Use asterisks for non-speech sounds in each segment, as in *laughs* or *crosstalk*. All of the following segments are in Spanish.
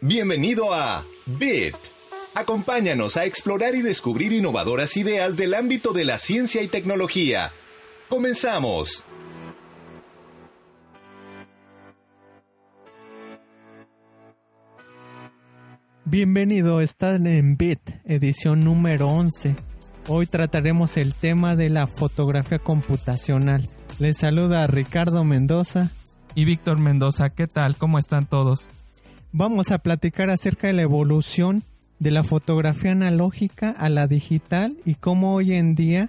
Bienvenido a Bit. Acompáñanos a explorar y descubrir innovadoras ideas del ámbito de la ciencia y tecnología. Comenzamos. Bienvenido, están en Bit, edición número 11. Hoy trataremos el tema de la fotografía computacional. Les saluda Ricardo Mendoza y Víctor Mendoza. ¿Qué tal? ¿Cómo están todos? Vamos a platicar acerca de la evolución de la fotografía analógica a la digital y cómo hoy en día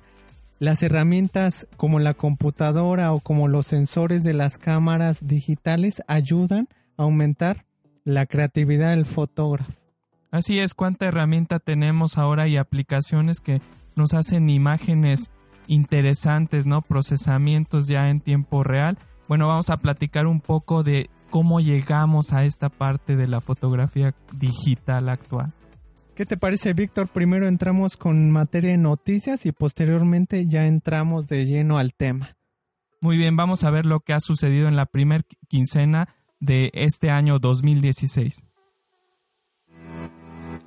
las herramientas como la computadora o como los sensores de las cámaras digitales ayudan a aumentar la creatividad del fotógrafo. Así es, cuánta herramienta tenemos ahora y aplicaciones que nos hacen imágenes interesantes, ¿no? Procesamientos ya en tiempo real. Bueno, vamos a platicar un poco de cómo llegamos a esta parte de la fotografía digital actual. ¿Qué te parece, Víctor? Primero entramos con materia de noticias y posteriormente ya entramos de lleno al tema. Muy bien, vamos a ver lo que ha sucedido en la primera quincena de este año 2016.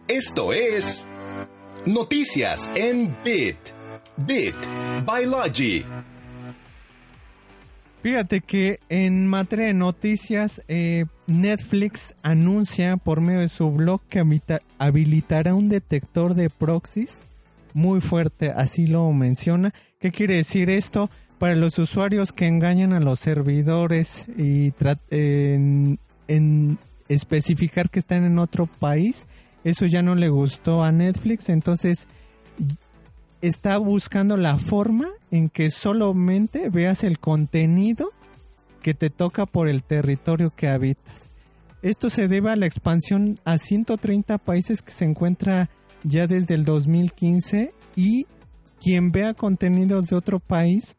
Esto es Noticias en Bit. Bit Biology. Fíjate que en materia de noticias, eh, Netflix anuncia por medio de su blog que habilitará un detector de proxies muy fuerte, así lo menciona. ¿Qué quiere decir esto? Para los usuarios que engañan a los servidores y en, en especificar que están en otro país, eso ya no le gustó a Netflix, entonces está buscando la forma en que solamente veas el contenido que te toca por el territorio que habitas. Esto se debe a la expansión a 130 países que se encuentra ya desde el 2015 y quien vea contenidos de otro país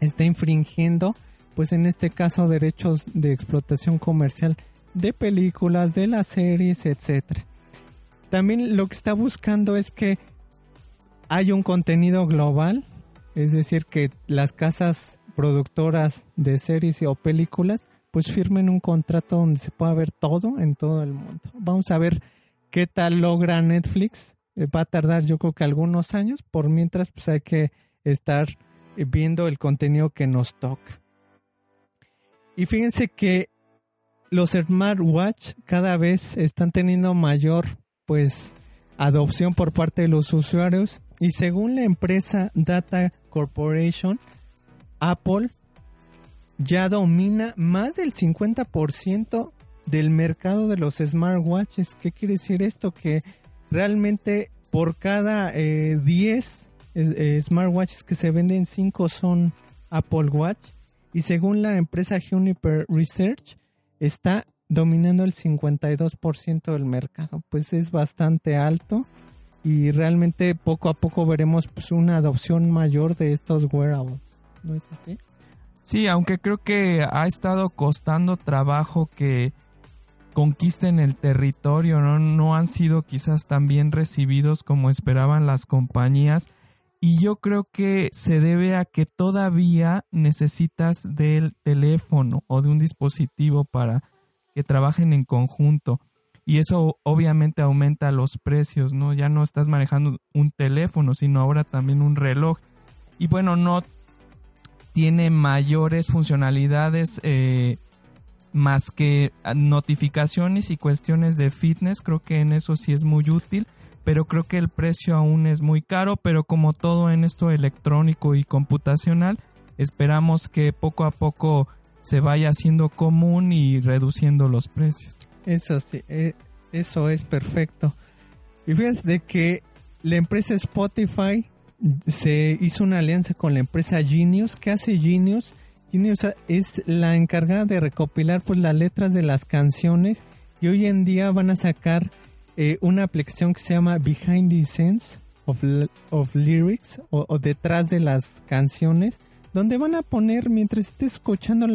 está infringiendo, pues en este caso, derechos de explotación comercial de películas, de las series, etcétera. También lo que está buscando es que haya un contenido global, es decir, que las casas productoras de series o películas pues firmen un contrato donde se pueda ver todo en todo el mundo. Vamos a ver qué tal logra Netflix. Eh, va a tardar yo creo que algunos años, por mientras pues hay que estar viendo el contenido que nos toca. Y fíjense que los smartwatch cada vez están teniendo mayor pues adopción por parte de los usuarios y según la empresa Data Corporation, Apple ya domina más del 50% del mercado de los smartwatches. ¿Qué quiere decir esto? Que realmente por cada 10 eh, eh, smartwatches que se venden, 5 son Apple Watch. Y según la empresa Juniper Research, está dominando el 52% del mercado. Pues es bastante alto y realmente poco a poco veremos pues, una adopción mayor de estos wearables. ¿No es así? Sí, aunque creo que ha estado costando trabajo que conquisten el territorio, ¿no? no han sido quizás tan bien recibidos como esperaban las compañías. Y yo creo que se debe a que todavía necesitas del teléfono o de un dispositivo para que trabajen en conjunto. Y eso obviamente aumenta los precios, ¿no? Ya no estás manejando un teléfono, sino ahora también un reloj. Y bueno, no tiene mayores funcionalidades eh, más que notificaciones y cuestiones de fitness. Creo que en eso sí es muy útil, pero creo que el precio aún es muy caro. Pero como todo en esto electrónico y computacional, esperamos que poco a poco se vaya haciendo común y reduciendo los precios. Eso sí, eh, eso es perfecto. Y fíjense de que la empresa Spotify se hizo una alianza con la empresa Genius. ¿Qué hace Genius? Genius es la encargada de recopilar pues las letras de las canciones y hoy en día van a sacar eh, una aplicación que se llama Behind the Scenes of, Lyrics o detrás de las canciones donde van a poner, mientras estés escuchando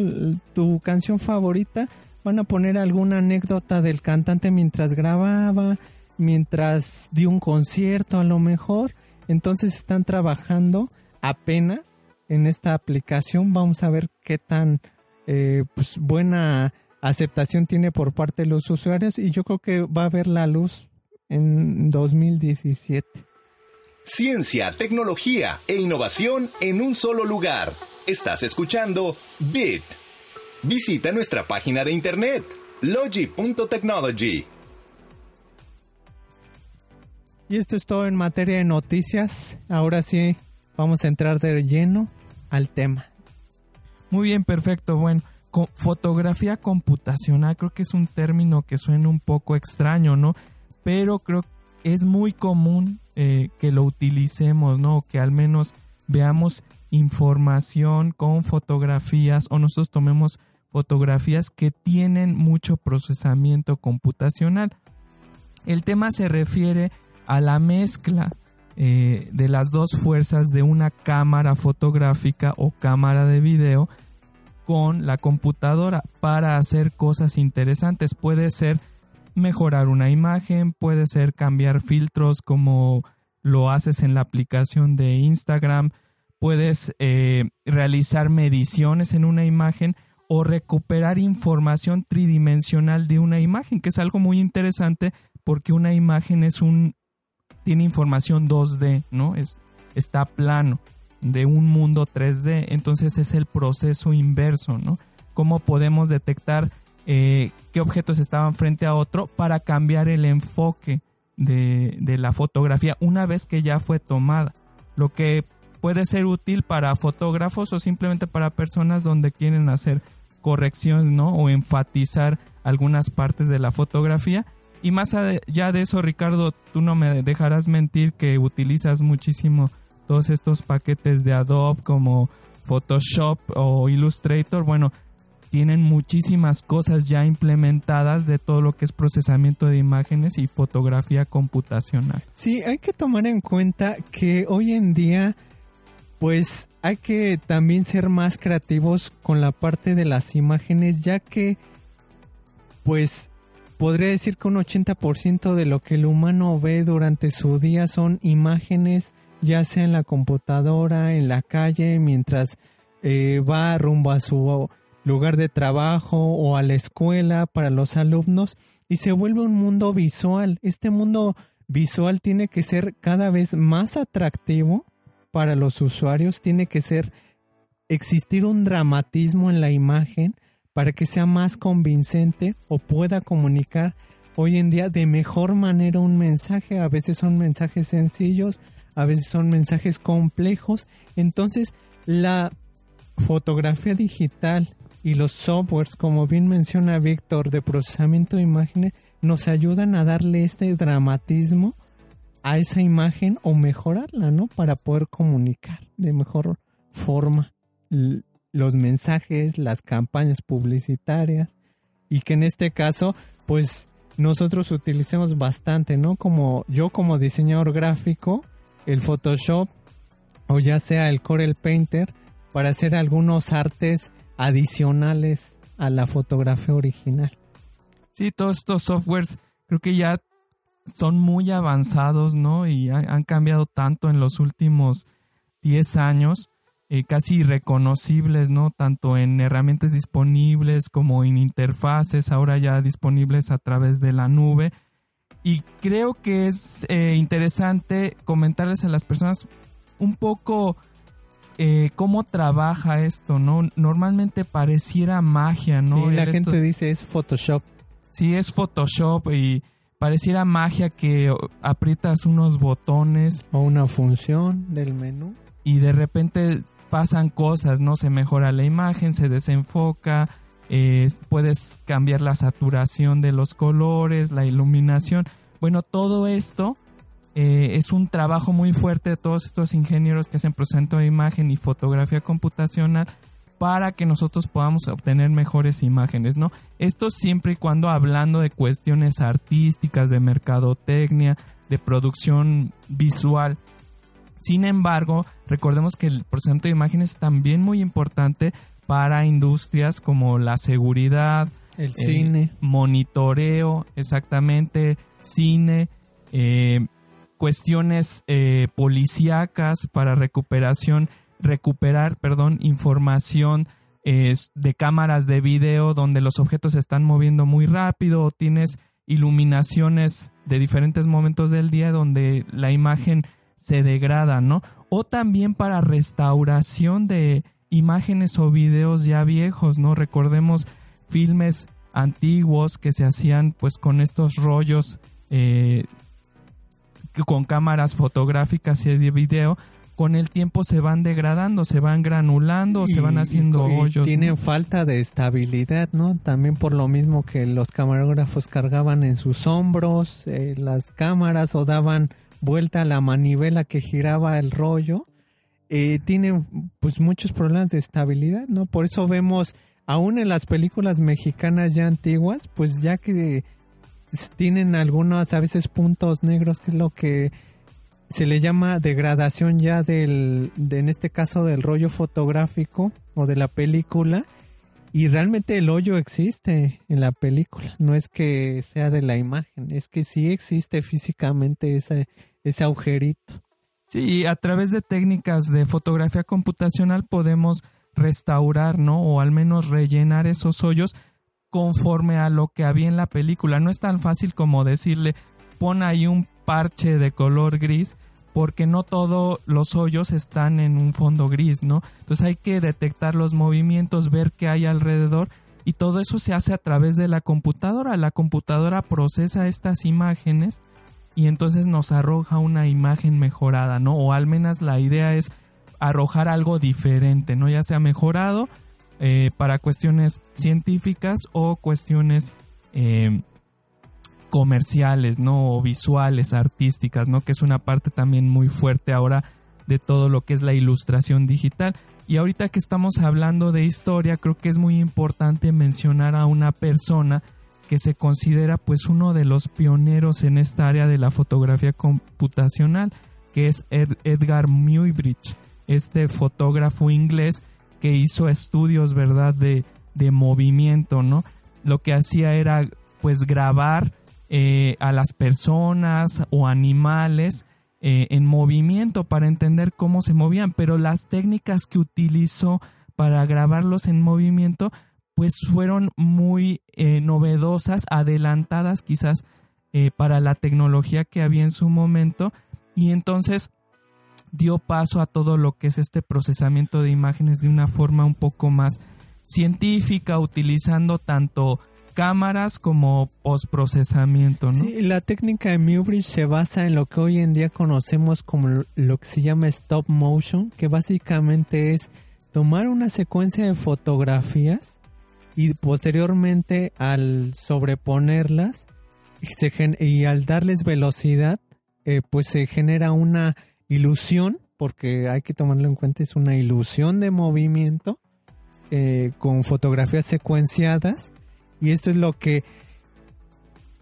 tu canción favorita, van a poner alguna anécdota del cantante mientras grababa, mientras dio un concierto a lo mejor. Entonces están trabajando apenas en esta aplicación. Vamos a ver qué tan eh, pues, buena aceptación tiene por parte de los usuarios y yo creo que va a ver la luz en 2017. Ciencia, tecnología e innovación en un solo lugar. Estás escuchando Bit. Visita nuestra página de internet logi.technology. Y esto es todo en materia de noticias. Ahora sí, vamos a entrar de lleno al tema. Muy bien, perfecto. Bueno, fotografía computacional creo que es un término que suena un poco extraño, ¿no? Pero creo que es muy común eh, que lo utilicemos, ¿no? Que al menos veamos información con fotografías o nosotros tomemos fotografías que tienen mucho procesamiento computacional. El tema se refiere a la mezcla eh, de las dos fuerzas de una cámara fotográfica o cámara de video con la computadora para hacer cosas interesantes. Puede ser mejorar una imagen, puede ser cambiar filtros como lo haces en la aplicación de Instagram, puedes eh, realizar mediciones en una imagen o recuperar información tridimensional de una imagen, que es algo muy interesante porque una imagen es un tiene información 2D, ¿no? Es está plano de un mundo 3D, entonces es el proceso inverso, ¿no? Cómo podemos detectar eh, qué objetos estaban frente a otro para cambiar el enfoque de, de la fotografía una vez que ya fue tomada. Lo que puede ser útil para fotógrafos o simplemente para personas donde quieren hacer correcciones, ¿no? O enfatizar algunas partes de la fotografía. Y más allá de eso, Ricardo, tú no me dejarás mentir que utilizas muchísimo todos estos paquetes de Adobe como Photoshop o Illustrator. Bueno, tienen muchísimas cosas ya implementadas de todo lo que es procesamiento de imágenes y fotografía computacional. Sí, hay que tomar en cuenta que hoy en día pues hay que también ser más creativos con la parte de las imágenes, ya que, pues, podría decir que un 80% de lo que el humano ve durante su día son imágenes, ya sea en la computadora, en la calle, mientras eh, va rumbo a su lugar de trabajo o a la escuela para los alumnos, y se vuelve un mundo visual. Este mundo visual tiene que ser cada vez más atractivo para los usuarios tiene que ser existir un dramatismo en la imagen para que sea más convincente o pueda comunicar hoy en día de mejor manera un mensaje. A veces son mensajes sencillos, a veces son mensajes complejos. Entonces, la fotografía digital y los softwares, como bien menciona Víctor, de procesamiento de imágenes, nos ayudan a darle este dramatismo a esa imagen o mejorarla, ¿no? Para poder comunicar de mejor forma los mensajes, las campañas publicitarias y que en este caso, pues nosotros utilicemos bastante, ¿no? Como yo como diseñador gráfico, el Photoshop o ya sea el Corel Painter para hacer algunos artes adicionales a la fotografía original. Sí, todos estos softwares creo que ya son muy avanzados, ¿no? Y han, cambiado tanto en los últimos 10 años, eh, casi irreconocibles, ¿no? Tanto en herramientas disponibles como en interfaces, ahora ya disponibles a través de la nube. Y creo que es eh, interesante comentarles a las personas un poco eh, cómo trabaja esto, ¿no? Normalmente pareciera magia, ¿no? Sí, la gente dice es Photoshop. Sí, es Photoshop y pareciera magia que aprietas unos botones. O una función del menú. Y de repente pasan cosas, ¿no? Se mejora la imagen, se desenfoca, puedes cambiar la saturación de los colores, la iluminación. Bueno, todo esto eh, es un trabajo muy fuerte de todos estos ingenieros que hacen procesamiento de imagen y fotografía computacional para que nosotros podamos obtener mejores imágenes, ¿no? Esto siempre y cuando hablando de cuestiones artísticas, de mercadotecnia, de producción visual. Sin embargo, recordemos que el procesamiento de imágenes es también muy importante para industrias como la seguridad, el, cine, monitoreo, exactamente, cine, eh, cuestiones eh, policíacas para recuperación recuperar, perdón, información de cámaras de video donde los objetos se están moviendo muy rápido o tienes iluminaciones de diferentes momentos del día donde la imagen se degrada, ¿no? O también para restauración de imágenes o videos ya viejos, ¿no? Recordemos filmes antiguos que se hacían pues con estos rollos eh, con cámaras fotográficas y de video con el tiempo se van degradando, se van granulando, se van haciendo hoyos. Tienen falta de estabilidad, ¿no? También por lo mismo que los camarógrafos cargaban en sus hombros eh, las cámaras o daban vuelta a la manivela que giraba el rollo. Eh, tienen pues muchos problemas de estabilidad, ¿no? Por eso vemos, aún en las películas mexicanas ya antiguas, pues ya que tienen algunos a veces puntos negros, que es lo que se le llama degradación ya del, de, en este caso del rollo fotográfico o de la película. Y realmente el hoyo existe en la película, no es que sea de la imagen, es que sí existe físicamente ese, ese agujerito. Sí, a través de técnicas de fotografía computacional podemos restaurar, ¿no? O al menos rellenar esos hoyos conforme a lo que había en la película. No es tan fácil como decirle, pon ahí un parche de color gris porque no todos los hoyos están en un fondo gris, ¿no? Entonces hay que detectar los movimientos, ver qué hay alrededor y todo eso se hace a través de la computadora. La computadora procesa estas imágenes y entonces nos arroja una imagen mejorada, ¿no? O al menos la idea es arrojar algo diferente, ¿no? Ya sea mejorado eh, para cuestiones científicas o cuestiones eh, comerciales, ¿no? O visuales, artísticas, ¿no? Que es una parte también muy fuerte ahora de todo lo que es la ilustración digital. Y ahorita que estamos hablando de historia, creo que es muy importante mencionar a una persona que se considera pues uno de los pioneros en esta área de la fotografía computacional, que es Edgar Muybridge, este fotógrafo inglés que hizo estudios, ¿verdad?, de, de movimiento, ¿no? Lo que hacía era pues grabar eh, a las personas o animales eh, en movimiento para entender cómo se movían, pero las técnicas que utilizó para grabarlos en movimiento pues fueron muy eh, novedosas, adelantadas quizás para la tecnología que había en su momento. Y entonces dio paso a todo lo que es este procesamiento de imágenes de una forma un poco más científica, utilizando tanto cámaras como postprocesamiento, ¿no? Sí, la técnica de Muybridge se basa en lo que hoy en día conocemos como lo que se llama stop motion, que básicamente es tomar una secuencia de fotografías y posteriormente al sobreponerlas y al darles velocidad, eh, pues se genera una ilusión, porque hay que tomarlo en cuenta, es una ilusión de movimiento eh, con fotografías secuenciadas y esto es lo que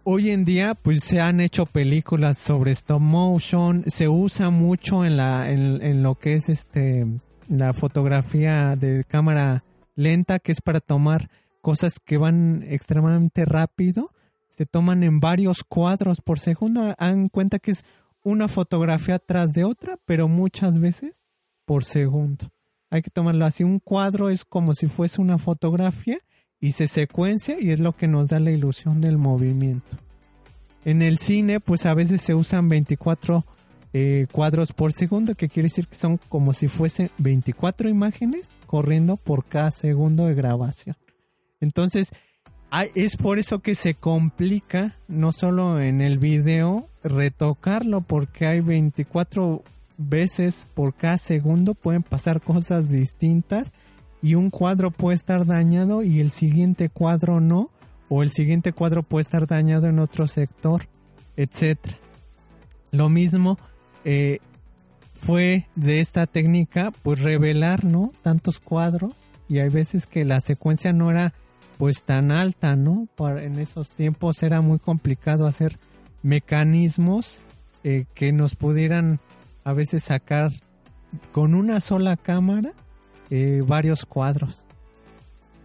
hoy en día pues se han hecho películas sobre stop motion, se usa mucho en la en, lo que es este la fotografía de cámara lenta que es para tomar cosas que van extremadamente rápido, se toman en varios cuadros por segundo, hagan cuenta que es una fotografía tras de otra, pero muchas veces por segundo. Hay que tomarlo así, un cuadro es como si fuese una fotografía y se secuencia y es lo que nos da la ilusión del movimiento. En el cine, pues a veces se usan 24 eh, cuadros por segundo, que quiere decir que son como si fuesen 24 imágenes corriendo por cada segundo de grabación. Entonces, es por eso que se complica, no solo en el video, retocarlo, porque hay 24 veces por cada segundo, pueden pasar cosas distintas y un cuadro puede estar dañado y el siguiente cuadro no, o el siguiente cuadro puede estar dañado en otro sector, etc. Lo mismo eh, fue de esta técnica, pues revelar, ¿no? Tantos cuadros y hay veces que la secuencia no era pues tan alta, ¿no? en esos tiempos era muy complicado hacer mecanismos eh, que nos pudieran a veces sacar con una sola cámara eh, varios cuadros.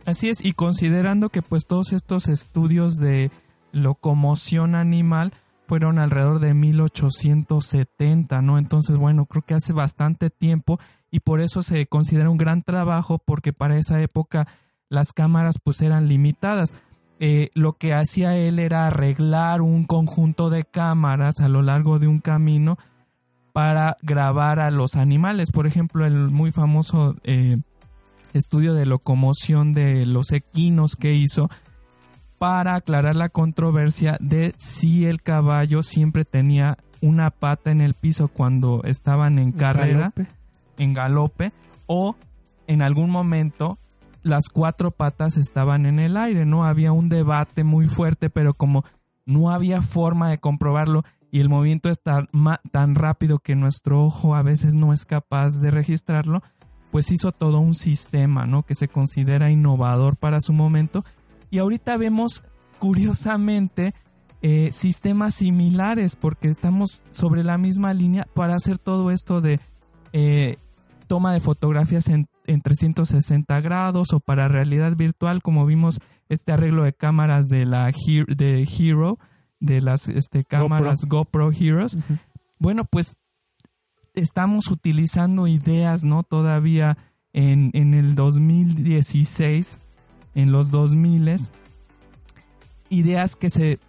Así es, y considerando que pues todos estos estudios de locomoción animal fueron alrededor de 1870, ¿no? Entonces, bueno, creo que hace bastante tiempo y por eso se considera un gran trabajo porque para esa época las cámaras pues eran limitadas. Eh, lo que hacía él era arreglar un conjunto de cámaras a lo largo de un camino para grabar a los animales. Por ejemplo, el muy famoso eh, estudio de locomoción de los equinos que hizo para aclarar la controversia de si el caballo siempre tenía una pata en el piso cuando estaban en carrera, en galope, o en algún momento las cuatro patas estaban en el aire, ¿no? Había un debate muy fuerte, pero como no había forma de comprobarlo y el movimiento es tan, rápido que nuestro ojo a veces no es capaz de registrarlo, pues hizo todo un sistema, ¿no? Que se considera innovador para su momento. Y ahorita vemos, curiosamente, eh, sistemas similares, porque estamos sobre la misma línea para hacer todo esto de eh, toma de fotografías en, 360 grados o para realidad virtual, como vimos este arreglo de cámaras de la de Hero, de las este, cámaras GoPro, Heroes. Bueno, pues estamos utilizando ideas, ¿no? Todavía en, en el 2016, en los 2000, ideas que se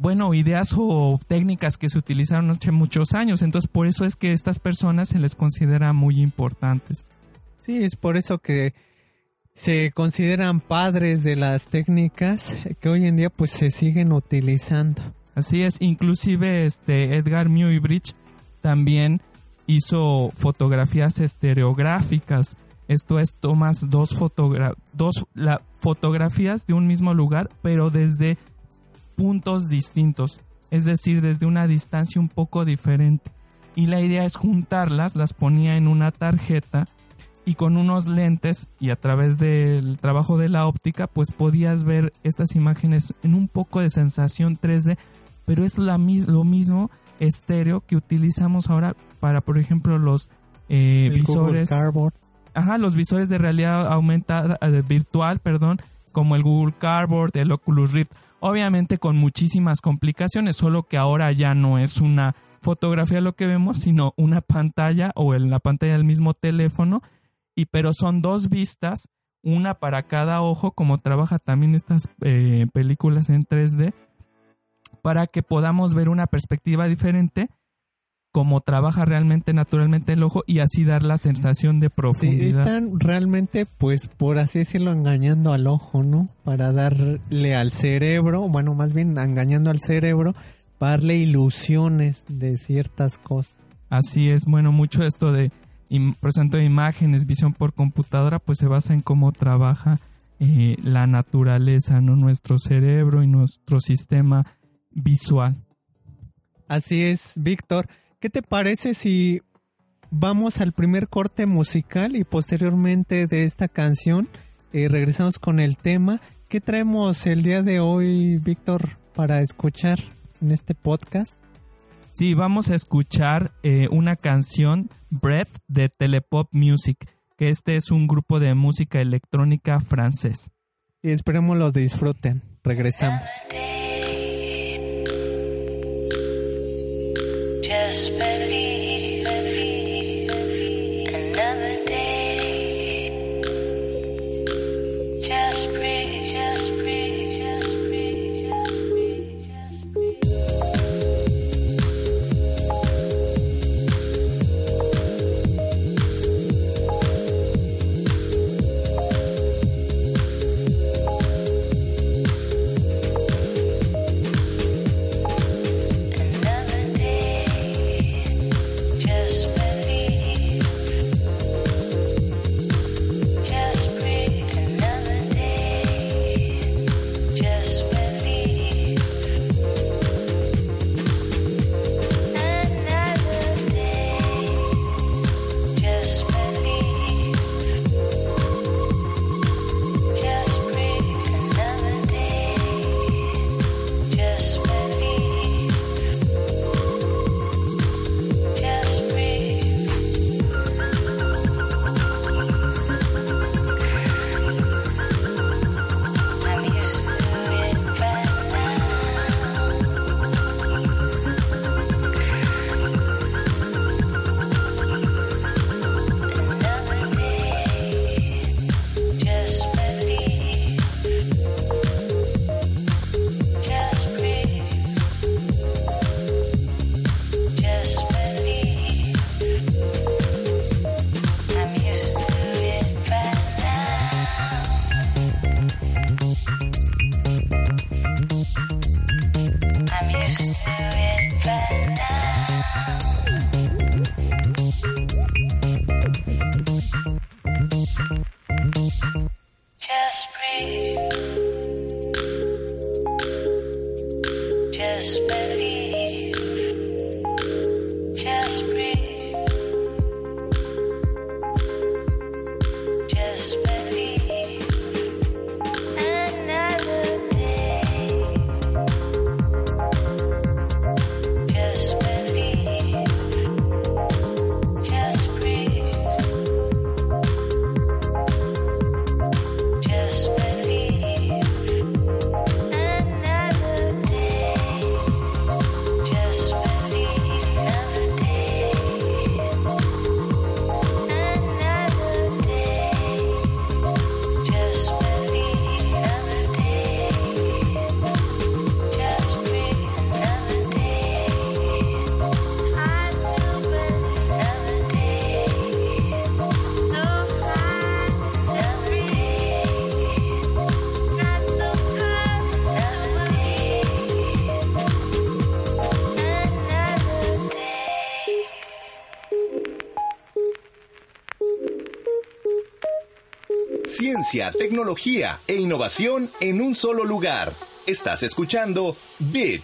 bueno, ideas o técnicas que se utilizaron hace muchos años. Entonces, por eso es que estas personas se les considera muy importantes. Sí, es por eso que se consideran padres de las técnicas que hoy en día pues se siguen utilizando. Así es, inclusive este Edgar Muybridge también hizo fotografías estereográficas. Esto es, tomas dos, dos fotografías de un mismo lugar, pero desde puntos distintos, es decir, desde una distancia un poco diferente. Y la idea es juntarlas, las ponía en una tarjeta y con unos lentes y a través del trabajo de la óptica, pues podías ver estas imágenes en un poco de sensación 3D, pero es la, lo mismo estéreo que utilizamos ahora para, por ejemplo, los eh, visores. Ajá, los visores de realidad aumentada, eh, virtual, perdón, como el Google Cardboard, el Oculus Rift obviamente con muchísimas complicaciones, solo que ahora ya no es una fotografía lo que vemos, sino una pantalla o en la pantalla del mismo teléfono, y pero son dos vistas, una para cada ojo, como trabaja también estas eh, películas en 3D, para que podamos ver una perspectiva diferente como trabaja realmente naturalmente el ojo y así dar la sensación de profundidad. Sí, están realmente, pues, por así decirlo, engañando al ojo, ¿no? Para darle al cerebro, bueno, más bien engañando al cerebro, para darle ilusiones de ciertas cosas. Así es, bueno, mucho esto de, por ejemplo, imágenes, visión por computadora, pues se basa en cómo trabaja eh, la naturaleza, ¿no? Nuestro cerebro y nuestro sistema visual. Así es, Víctor. ¿Qué te parece si vamos al primer corte musical y posteriormente de esta canción eh, regresamos con el tema? ¿Qué traemos el día de hoy, Víctor, para escuchar en este podcast? Sí, vamos a escuchar eh, una canción, Breath, de Telepop Music, que este es un grupo de música electrónica francés. Y esperemos los disfruten. Regresamos. Tecnología e innovación en un solo lugar. Estás escuchando Bit.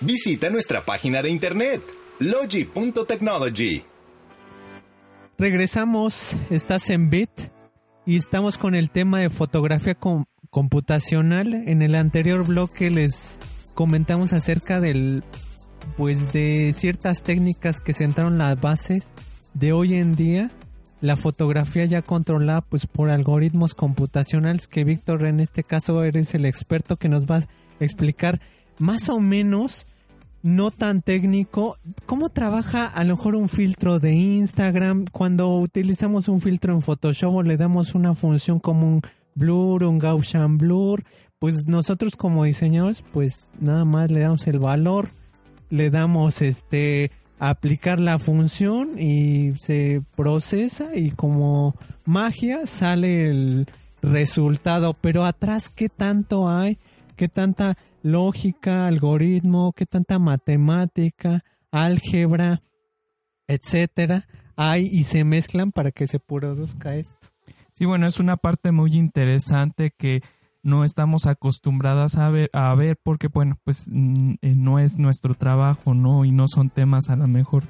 Visita nuestra página de internet logi.technology. Regresamos, estás en Bit y estamos con el tema de fotografía computacional. En el anterior bloque les comentamos acerca del pues de ciertas técnicas que sentaron las bases de hoy en día la fotografía ya controlada pues por algoritmos computacionales que Víctor en este caso eres el experto que nos va a explicar más o menos no tan técnico cómo trabaja a lo mejor un filtro de Instagram. Cuando utilizamos un filtro en Photoshop o le damos una función como un blur, un Gaussian blur, pues nosotros como diseñadores pues nada más le damos el valor, le damos este aplicar la función y se procesa y como magia sale el resultado. Pero atrás, ¿qué tanto hay? ¿Qué tanta lógica, algoritmo, qué tanta matemática, álgebra, etcétera hay y se mezclan para que se produzca esto? Sí, bueno, es una parte muy interesante que no estamos acostumbradas a ver, a ver porque, bueno, pues mm, eh, no es nuestro trabajo, ¿no? Y no son temas a lo mejor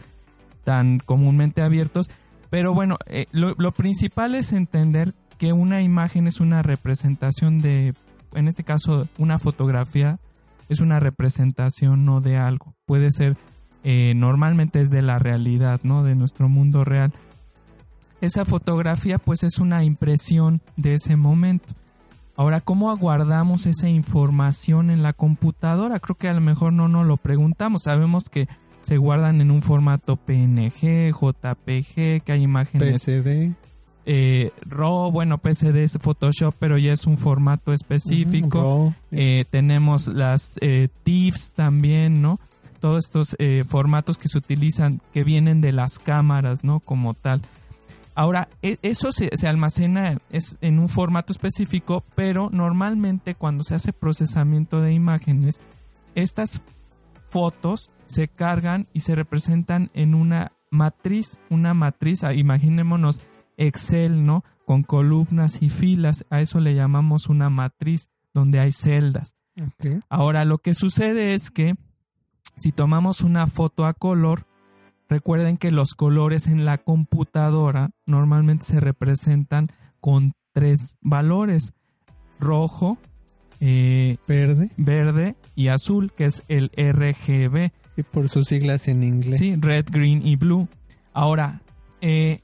tan comúnmente abiertos. Pero bueno, eh, lo, principal es entender que una imagen es una representación de, en este caso, una fotografía es una representación no de algo. Puede ser, eh, normalmente es de la realidad, ¿no? De nuestro mundo real. Esa fotografía pues es una impresión de ese momento. Ahora, ¿cómo aguardamos esa información en la computadora? Creo que a lo mejor no nos lo preguntamos. Sabemos que se guardan en un formato PNG, JPG, que hay imágenes. PSD. Eh, RAW, bueno, PSD es Photoshop, pero ya es un formato específico. Eh, tenemos las eh, TIFFs también, ¿no? Todos estos eh, formatos que se utilizan, que vienen de las cámaras, ¿no? Como tal. Ahora, e, eso se, almacena es en un formato específico, pero normalmente cuando se hace procesamiento de imágenes, estas fotos se cargan y se representan en una matriz, una matriz, ah, imaginémonos Excel, ¿no? Con columnas y filas, a eso le llamamos una matriz donde hay celdas. Ahora, lo que sucede es que si tomamos una foto a color, Recuerden que los colores en la computadora normalmente se representan con tres valores, rojo, eh, verde. verde y azul, que es el RGB. Y por sus siglas en inglés. Sí, red, green y blue. Ahora, eh,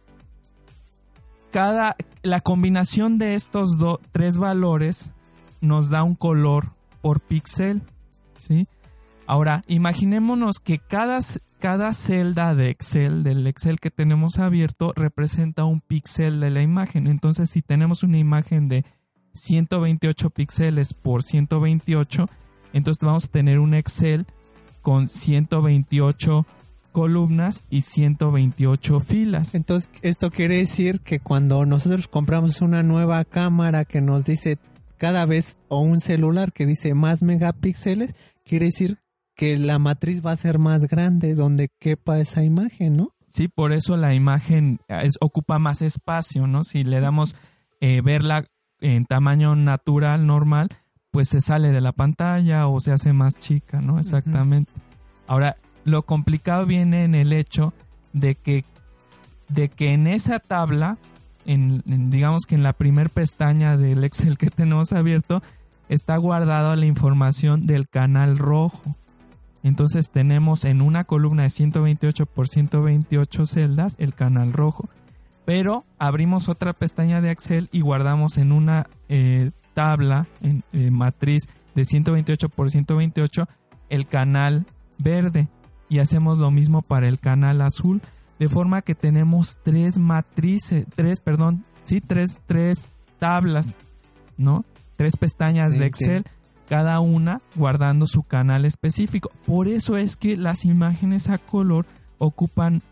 cada, la combinación de estos tres valores nos da un color por píxel. ¿sí? Ahora, imaginémonos que cada, cada celda de Excel, del Excel que tenemos abierto, representa un píxel de la imagen. Entonces, si tenemos una imagen de 128 píxeles por 128, entonces vamos a tener un Excel con 128 columnas y 128 filas. Entonces, esto quiere decir que cuando nosotros compramos una nueva cámara que nos dice cada vez o un celular que dice más megapíxeles, quiere decir que la matriz va a ser más grande donde quepa esa imagen, ¿no? Sí, por eso la imagen es, ocupa más espacio, ¿no? Si le damos eh, verla en tamaño natural, normal, pues se sale de la pantalla o se hace más chica, ¿no? Exactamente. Ahora, lo complicado viene en el hecho de que, de que en esa tabla, en, digamos que en la primer pestaña del Excel que *laughs* tenemos abierto, está guardada la información del canal rojo. Entonces tenemos en una columna de 128 por 128 celdas el canal rojo. Pero abrimos otra pestaña de Excel y guardamos en una eh, tabla, en eh, matriz de 128 por 128, el canal verde. Y hacemos lo mismo para el canal azul. De forma que tenemos tres matrices, tres, perdón, sí, tres, tres tablas, ¿no? Tres pestañas de Excel, cada una guardando su canal específico. Por eso es que las imágenes a color ocupan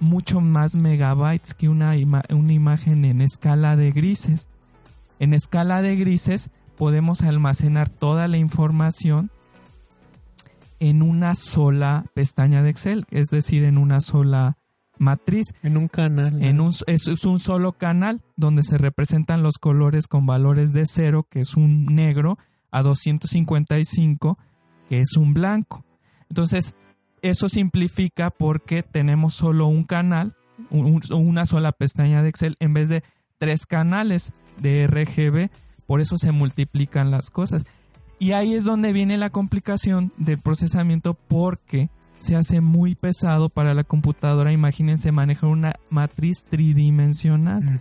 mucho más megabytes que una, una imagen en escala de grises. En escala de grises podemos almacenar toda la información en una sola pestaña de Excel, es decir, en una sola matriz. En un canal. En un, es, es, un solo canal donde se representan los colores con valores de cero, que es un negro, a 255, que es un blanco. Entonces, eso simplifica porque tenemos solo un canal, una sola pestaña de Excel en vez de tres canales de RGB. Por eso se multiplican las cosas. Y ahí es donde viene la complicación del procesamiento porque se hace muy pesado para la computadora. Imagínense manejar una matriz tridimensional.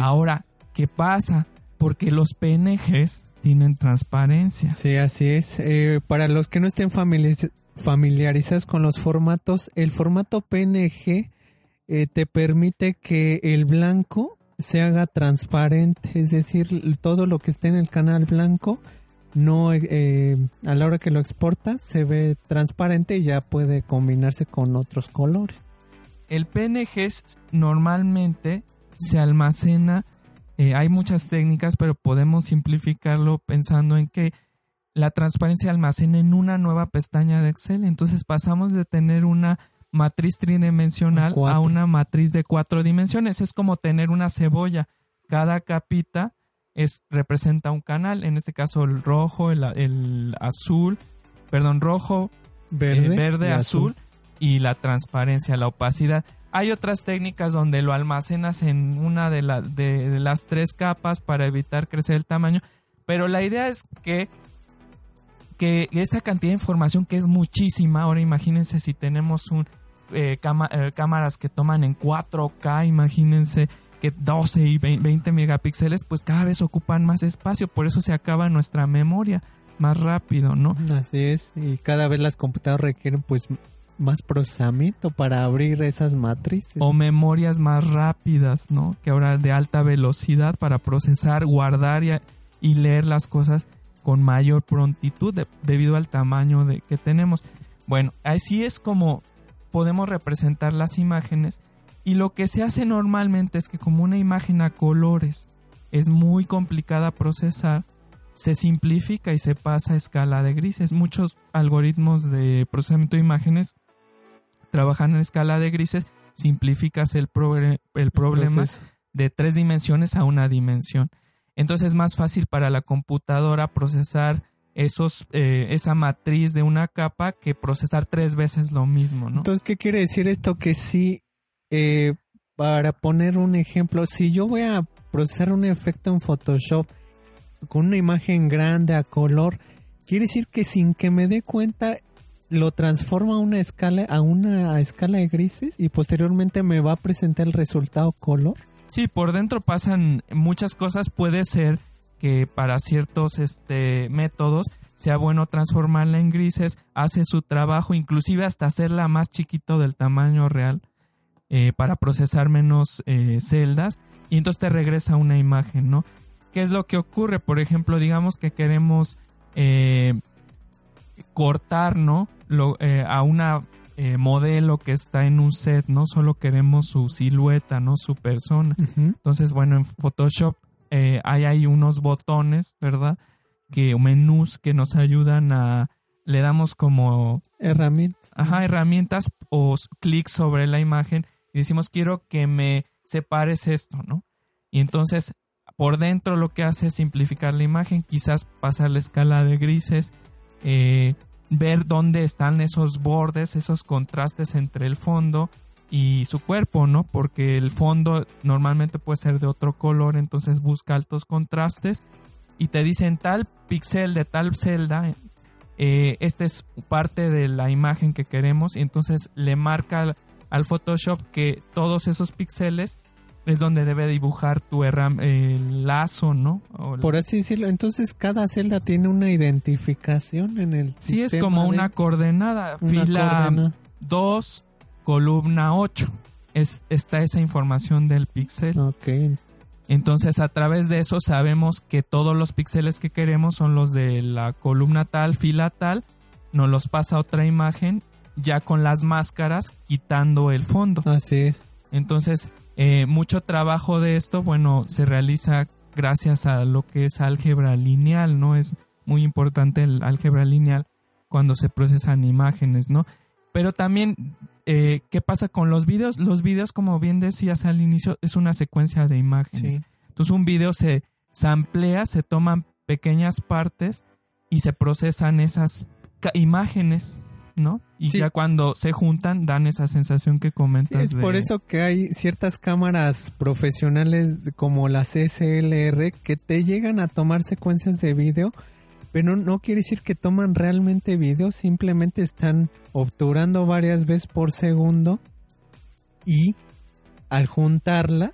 Ahora, ¿qué pasa? Porque los PNGs tienen transparencia. Sí, así es. Eh, para los que no estén familiarizados con los formatos, el formato PNG eh, te permite que el blanco se haga transparente, es decir, todo lo que esté en el canal blanco no eh, a la hora que lo exporta se ve transparente y ya puede combinarse con otros colores. El PNG normalmente se almacena, eh, hay muchas técnicas, pero podemos simplificarlo pensando en que la transparencia almacena en una nueva pestaña de Excel. Entonces pasamos de tener una matriz tridimensional a una matriz de cuatro dimensiones. Es como tener una cebolla. Cada capita es, representa un canal, en este caso el rojo, el, azul, perdón, rojo, verde, eh, verde azul, y la transparencia, la opacidad. Hay otras técnicas donde lo almacenas en una de, de, las tres capas para evitar crecer el tamaño, pero la idea es que, que esa cantidad de información que es muchísima, ahora imagínense si tenemos un, eh, eh, cámaras que toman en 4K, imagínense 12 y 20 megapíxeles, pues cada vez ocupan más espacio, por eso se acaba nuestra memoria más rápido, ¿no? Así es, y cada vez las computadoras requieren pues más procesamiento para abrir esas matrices. O memorias más rápidas, ¿no? Que ahora de alta velocidad para procesar, guardar y, leer las cosas con mayor prontitud debido al tamaño de, que tenemos. Bueno, así es como podemos representar las imágenes y lo que se hace normalmente es que como una imagen a colores es muy complicada procesar, se simplifica y se pasa a escala de grises. Muchos algoritmos de procesamiento de imágenes trabajan en escala de grises, simplificas el, el problema de tres dimensiones a una dimensión. Entonces es más fácil para la computadora procesar esos, eh, esa matriz de una capa que procesar tres veces lo mismo, ¿no? Entonces, ¿qué quiere decir esto? Que si eh, para poner un ejemplo, si yo voy a procesar un efecto en Photoshop con una imagen grande a color, quiere decir que sin que me dé cuenta lo transforma a una escala a una escala de grises y posteriormente me va a presentar el resultado color. Sí, por dentro pasan muchas cosas, puede ser que para ciertos este métodos sea bueno transformarla en grises, hace su trabajo, inclusive hasta hacerla más chiquito del tamaño real eh, para procesar menos eh, celdas y entonces te regresa una imagen, ¿no? ¿Qué es lo que ocurre? Por ejemplo, digamos que queremos eh, cortar, ¿no? A una modelo que está en un set, ¿no? Solo queremos su silueta, ¿no? Su persona. Entonces, bueno, en Photoshop hay ahí unos botones, ¿verdad? Que menús que nos ayudan a le damos como herramientas. Ajá, herramientas o clic sobre la imagen y decimos quiero que me separes esto, ¿no? Y entonces por dentro lo que hace es simplificar la imagen, quizás pasar la escala de grises, eh, ver dónde están esos bordes, esos contrastes entre el fondo y su cuerpo, ¿no? Porque el fondo normalmente puede ser de otro color, entonces busca altos contrastes y te dicen tal pixel de tal celda, eh, esta es parte de la imagen que queremos y entonces le marca al Photoshop que todos esos píxeles es donde debe dibujar tu el lazo, ¿no? Por así decirlo, entonces cada celda tiene una identificación en el Sí, es como una coordenada, fila 2, columna 8. Es, está esa información del píxel. Ok. Entonces a través de eso sabemos que todos los píxeles que queremos son los de la columna tal, fila tal, nos los pasa otra imagen ya con las máscaras quitando el fondo. Así es. Entonces eh, mucho trabajo de esto, bueno, se realiza gracias a lo que es álgebra lineal, ¿no? Es muy importante el álgebra lineal cuando se procesan imágenes, ¿no? Pero también, eh, ¿qué pasa con los videos? Los videos, como bien decías al inicio, es una secuencia de imágenes. Entonces un video se samplea, se toman pequeñas partes y se procesan esas imágenes ¿no? Y ya cuando se juntan dan esa sensación que comentas. es por eso que hay ciertas cámaras profesionales como las SLR que te llegan a tomar secuencias de vídeo, pero no quiere decir que toman realmente vídeo, simplemente están obturando varias veces por segundo y al juntarlas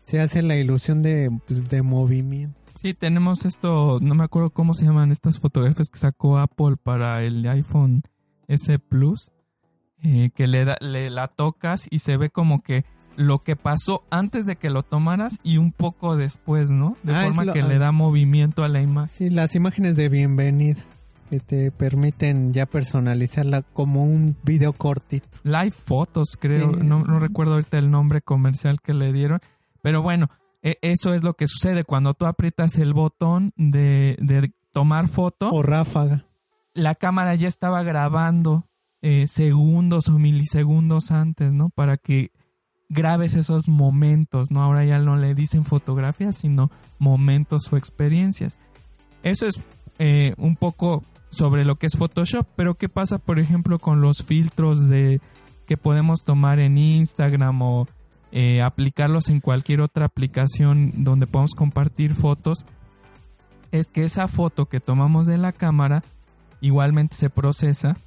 se hace la ilusión de, pues, de movimiento. Sí, tenemos esto, no me acuerdo cómo se llaman estas fotografías que sacó Apple para el iPhone ese plus eh, que le, da, le la tocas y se ve como que lo que pasó antes de que lo tomaras y un poco después, ¿no? De ah, forma que le da movimiento a la imagen. Sí, las imágenes de bienvenida que te permiten ya personalizarla como un video cortito. Live Photos, creo, no, no, recuerdo ahorita el nombre comercial que le dieron, pero bueno, e, eso es lo que sucede cuando tú aprietas el botón de, de tomar foto. O ráfaga la cámara ya estaba grabando eh, segundos o milisegundos antes, ¿no? Para que grabes esos momentos, ¿no? Ahora ya no le dicen fotografías, sino momentos o experiencias. Eso es eh, un poco sobre lo que es Photoshop, pero ¿qué pasa, por ejemplo, con los filtros de que podemos tomar en Instagram o eh, aplicarlos en cualquier otra aplicación donde podemos compartir fotos? Es que esa foto que tomamos de la cámara igualmente se procesa,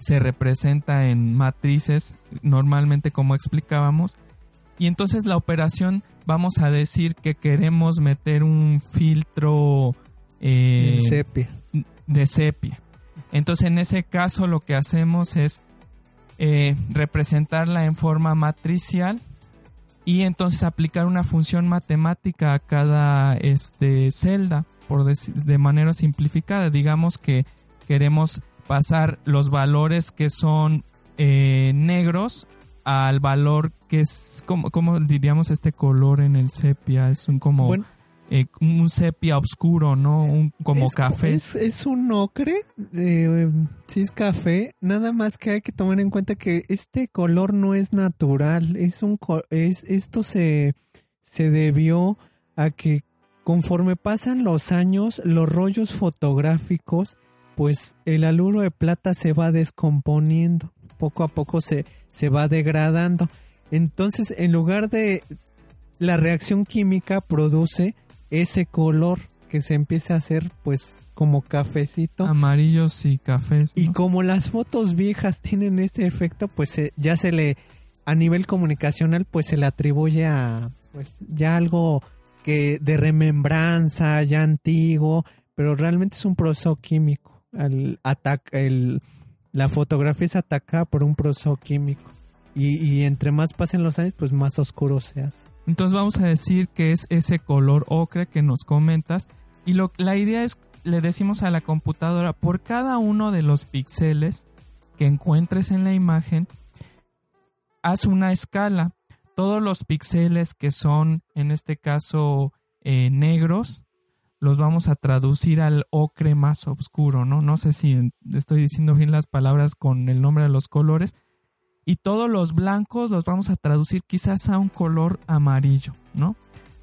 se representa en matrices, normalmente como explicábamos, y entonces la operación vamos a decir que queremos meter un filtro eh, sepia. de sepia. Entonces en ese caso lo que hacemos es eh, representarla en forma matricial y entonces aplicar una función matemática a cada este, celda por de manera simplificada. Digamos que queremos pasar los valores que son eh, negros al valor que es, como, diríamos este color en el sepia? Es un como... Eh, un sepia oscuro, ¿no? Un, como café. Es, un ocre, eh, sí es café, nada más que hay que tomar en cuenta que este color no es natural, es un es esto se se debió a que conforme pasan los años los rollos fotográficos pues el aluro de plata se va descomponiendo, poco a poco se, se va degradando. Entonces, en lugar de la reacción química produce ese color que se empieza a hacer pues como cafecito. Amarillos y cafés. Y como las fotos viejas tienen ese efecto, pues ya se le, a nivel comunicacional, pues se le atribuye a pues ya algo que de remembranza, ya antiguo, pero realmente es un proceso químico al el, la fotografía es atacada por un proceso químico. Y, entre más pasen los años, pues más oscuro se hace. Entonces vamos a decir que es ese color ocre que nos comentas. Y lo, la idea es, le decimos a la computadora, por cada uno de los píxeles que encuentres en la imagen, haz una escala. Todos los píxeles que son, en este caso, eh, negros, los vamos a traducir al ocre más oscuro, ¿no? No sé si estoy diciendo bien las palabras con el nombre de los colores. Y todos los blancos los vamos a traducir quizás a un color amarillo, ¿no?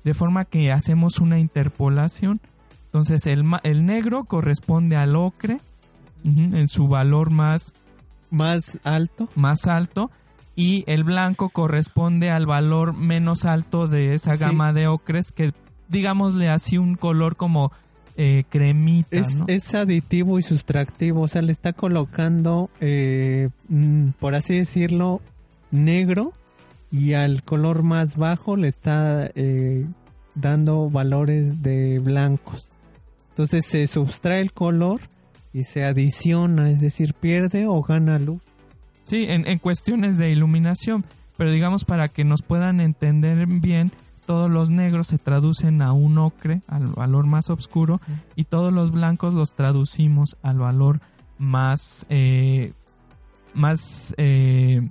de forma que hacemos una interpolación. Entonces el, el negro corresponde al ocre en su valor más, más alto. Más alto y el blanco corresponde al valor menos alto de esa gama de ocres que digámosle así un color como eh, cremita. Es, es, aditivo y sustractivo, o sea, le está colocando, eh, mm, por así decirlo, negro y al color más bajo le está eh, dando valores de blancos. Entonces se subtrae el color y se adiciona, es decir, pierde o gana luz. Sí, en, en cuestiones de iluminación, pero digamos para que nos puedan entender bien, todos los negros se traducen a un ocre, al valor más oscuro, y todos los blancos los traducimos al valor más, eh, más, eh,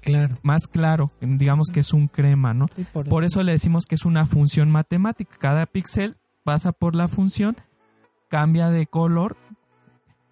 claro. más claro, digamos que es un crema, ¿no? por, por, eso le decimos que es una función matemática. Cada píxel pasa por la función, cambia de color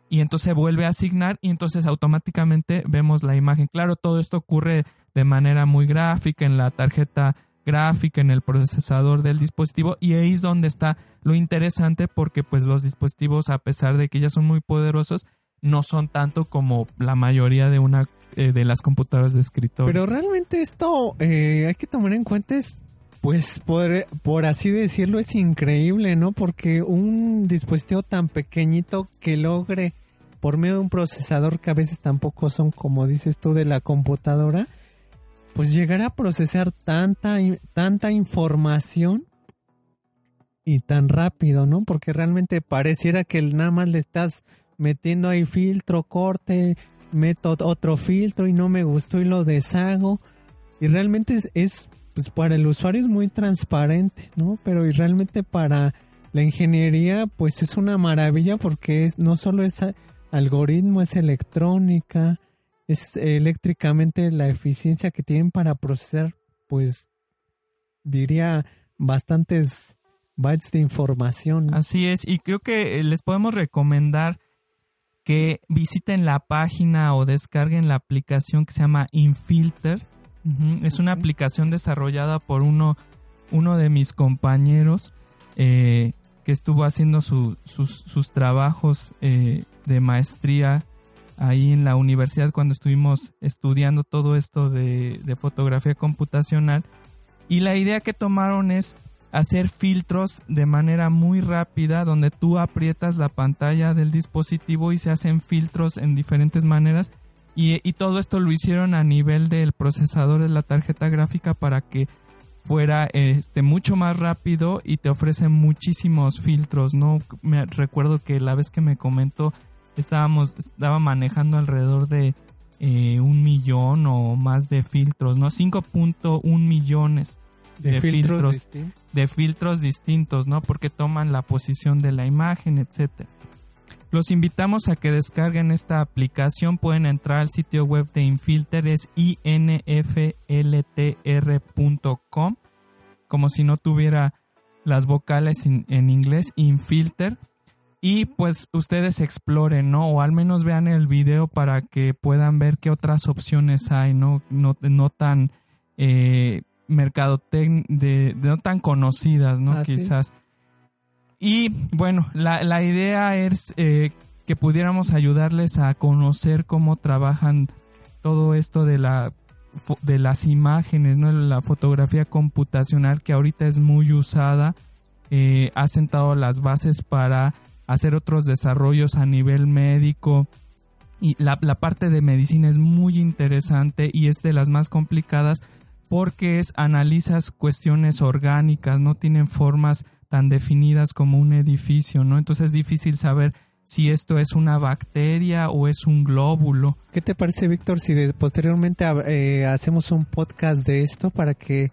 y entonces vuelve a asignar y entonces automáticamente vemos la imagen. Claro, todo esto ocurre de manera muy gráfica en la tarjeta gráfica, en el procesador del dispositivo y ahí es donde está lo interesante porque pues los dispositivos a pesar de que ya son muy poderosos no son tanto como la mayoría de una eh, de las computadoras de escritorio. Pero realmente esto eh, hay que tomar en cuenta es pues por, por así decirlo es increíble, ¿no? Porque un dispositivo tan pequeñito que logre por medio de un procesador que a veces tampoco son como dices tú de la computadora, pues llegar a procesar tanta, tanta información y tan rápido, ¿no? Porque realmente pareciera que nada más le estás metiendo ahí filtro, corte, meto otro filtro y no me gustó y lo deshago. Y realmente es pues para el usuario es muy transparente, ¿no? Pero y realmente para la ingeniería pues es una maravilla porque es no solo es algoritmo, es electrónica, es eléctricamente la eficiencia que tienen para procesar pues diría bastantes bytes de información. Así es, y creo que eh, les podemos recomendar que visiten la página o descarguen la aplicación que se llama Infilter es una aplicación desarrollada por uno, uno de mis compañeros eh, que estuvo haciendo sus, sus, trabajos eh, de maestría ahí en la universidad cuando estuvimos estudiando todo esto de, de fotografía computacional. Y la idea que tomaron es hacer filtros de manera muy rápida donde tú aprietas la pantalla del dispositivo y se hacen filtros en diferentes maneras y, todo esto lo hicieron a nivel del procesador de la tarjeta gráfica para que fuera este mucho más rápido y te ofrecen muchísimos filtros, ¿no? Me recuerdo que la vez que me comentó estábamos estaba manejando alrededor de eh, un millón o más de filtros, ¿no? 5.1 millones de, filtros, de filtros distintos, ¿no? Porque toman la posición de la imagen, etcétera. Los invitamos a que descarguen esta aplicación. Pueden entrar al sitio web de Infilter, es infltr.com, como si no tuviera las vocales en inglés, Infilter. Y pues ustedes exploren, ¿no? O al menos vean el video para que puedan ver qué otras opciones hay, ¿no? No, no tan eh, de, no tan conocidas, ¿no? Ah, Quizás. Y bueno, la, la idea es eh, que pudiéramos ayudarles a conocer cómo trabajan todo esto de la de las imágenes, ¿no? la fotografía computacional que ahorita es muy usada, eh, ha sentado las bases para hacer otros desarrollos a nivel médico. Y la, parte de medicina es muy interesante y es de las más complicadas porque es analizas cuestiones orgánicas, no tienen formas tan definidas como un edificio, ¿no? Entonces es difícil saber si esto es una bacteria o es un glóbulo. ¿Qué te parece, Víctor, si posteriormente eh, hacemos un podcast de esto para que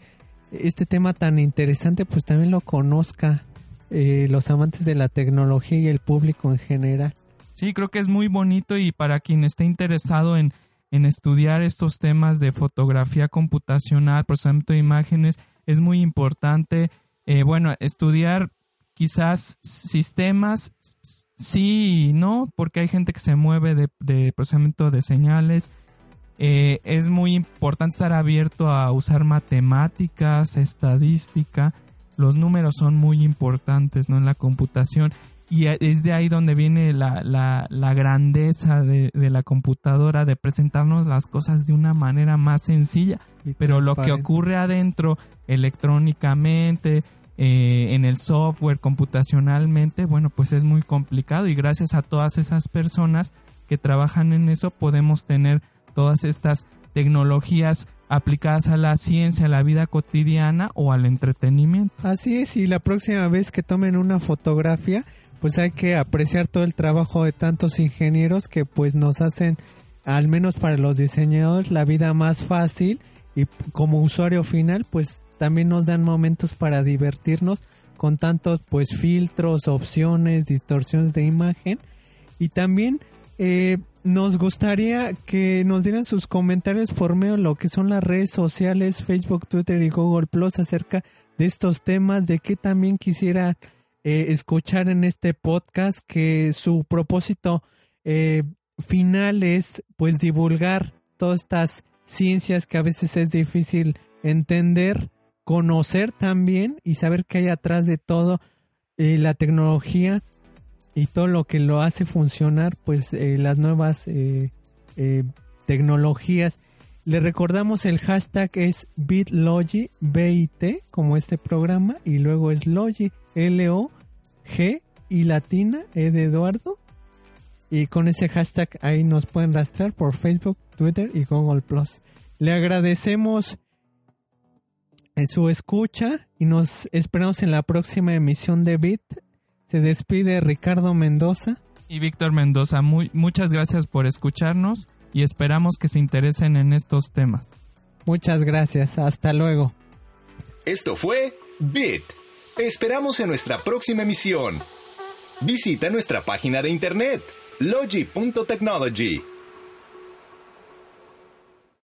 este tema tan interesante pues también lo conozca eh, los amantes de la tecnología y el público en general? Sí, creo que es muy bonito y para quien esté interesado en, en estudiar estos temas de fotografía computacional, procesamiento de imágenes, es muy importante eh, bueno, estudiar quizás sistemas, sí y no, porque hay gente que se mueve de, procesamiento de señales. Eh, es muy importante estar abierto a usar matemáticas, estadística los números son muy importantes, ¿no? En la computación. Y es de ahí donde viene la, la, la grandeza de, de, la computadora, de presentarnos las cosas de una manera más sencilla. Pero lo que ocurre adentro, electrónicamente, eh, en el software, computacionalmente, bueno, pues es muy complicado. Y gracias a todas esas personas que trabajan en eso, podemos tener todas estas tecnologías aplicadas a la ciencia, a la vida cotidiana o al entretenimiento. Así es, y la próxima vez que tomen una fotografía, pues hay que apreciar todo el trabajo de tantos ingenieros que pues nos hacen, al menos para los diseñadores, la vida más fácil y como usuario final, pues también nos dan momentos para divertirnos con tantos pues filtros, opciones, distorsiones de imagen y también eh, nos gustaría que nos dieran sus comentarios por medio de lo que son las redes sociales, Facebook, Twitter y Google Plus acerca de estos temas, de qué también quisiera eh, escuchar en este podcast, que su propósito eh, final es pues divulgar todas estas ciencias que a veces es difícil entender, conocer también y saber qué hay atrás de todo eh, la tecnología y todo lo que lo hace funcionar, pues eh, las nuevas eh, eh, tecnologías. Le recordamos el hashtag es bitlogi, B-I-T, como este programa, y luego es logi, L-O-G y latina, E de Eduardo. Y con ese hashtag ahí nos pueden rastrear por Facebook, Twitter y Google Plus. Le agradecemos su escucha y nos esperamos en la próxima emisión de Bit se despide Ricardo Mendoza. Y Víctor Mendoza, muy, muchas gracias por escucharnos y esperamos que se interesen en estos temas. Muchas gracias, hasta luego. Esto fue Bit. Te esperamos en nuestra próxima emisión. Visita nuestra página de internet logi.technology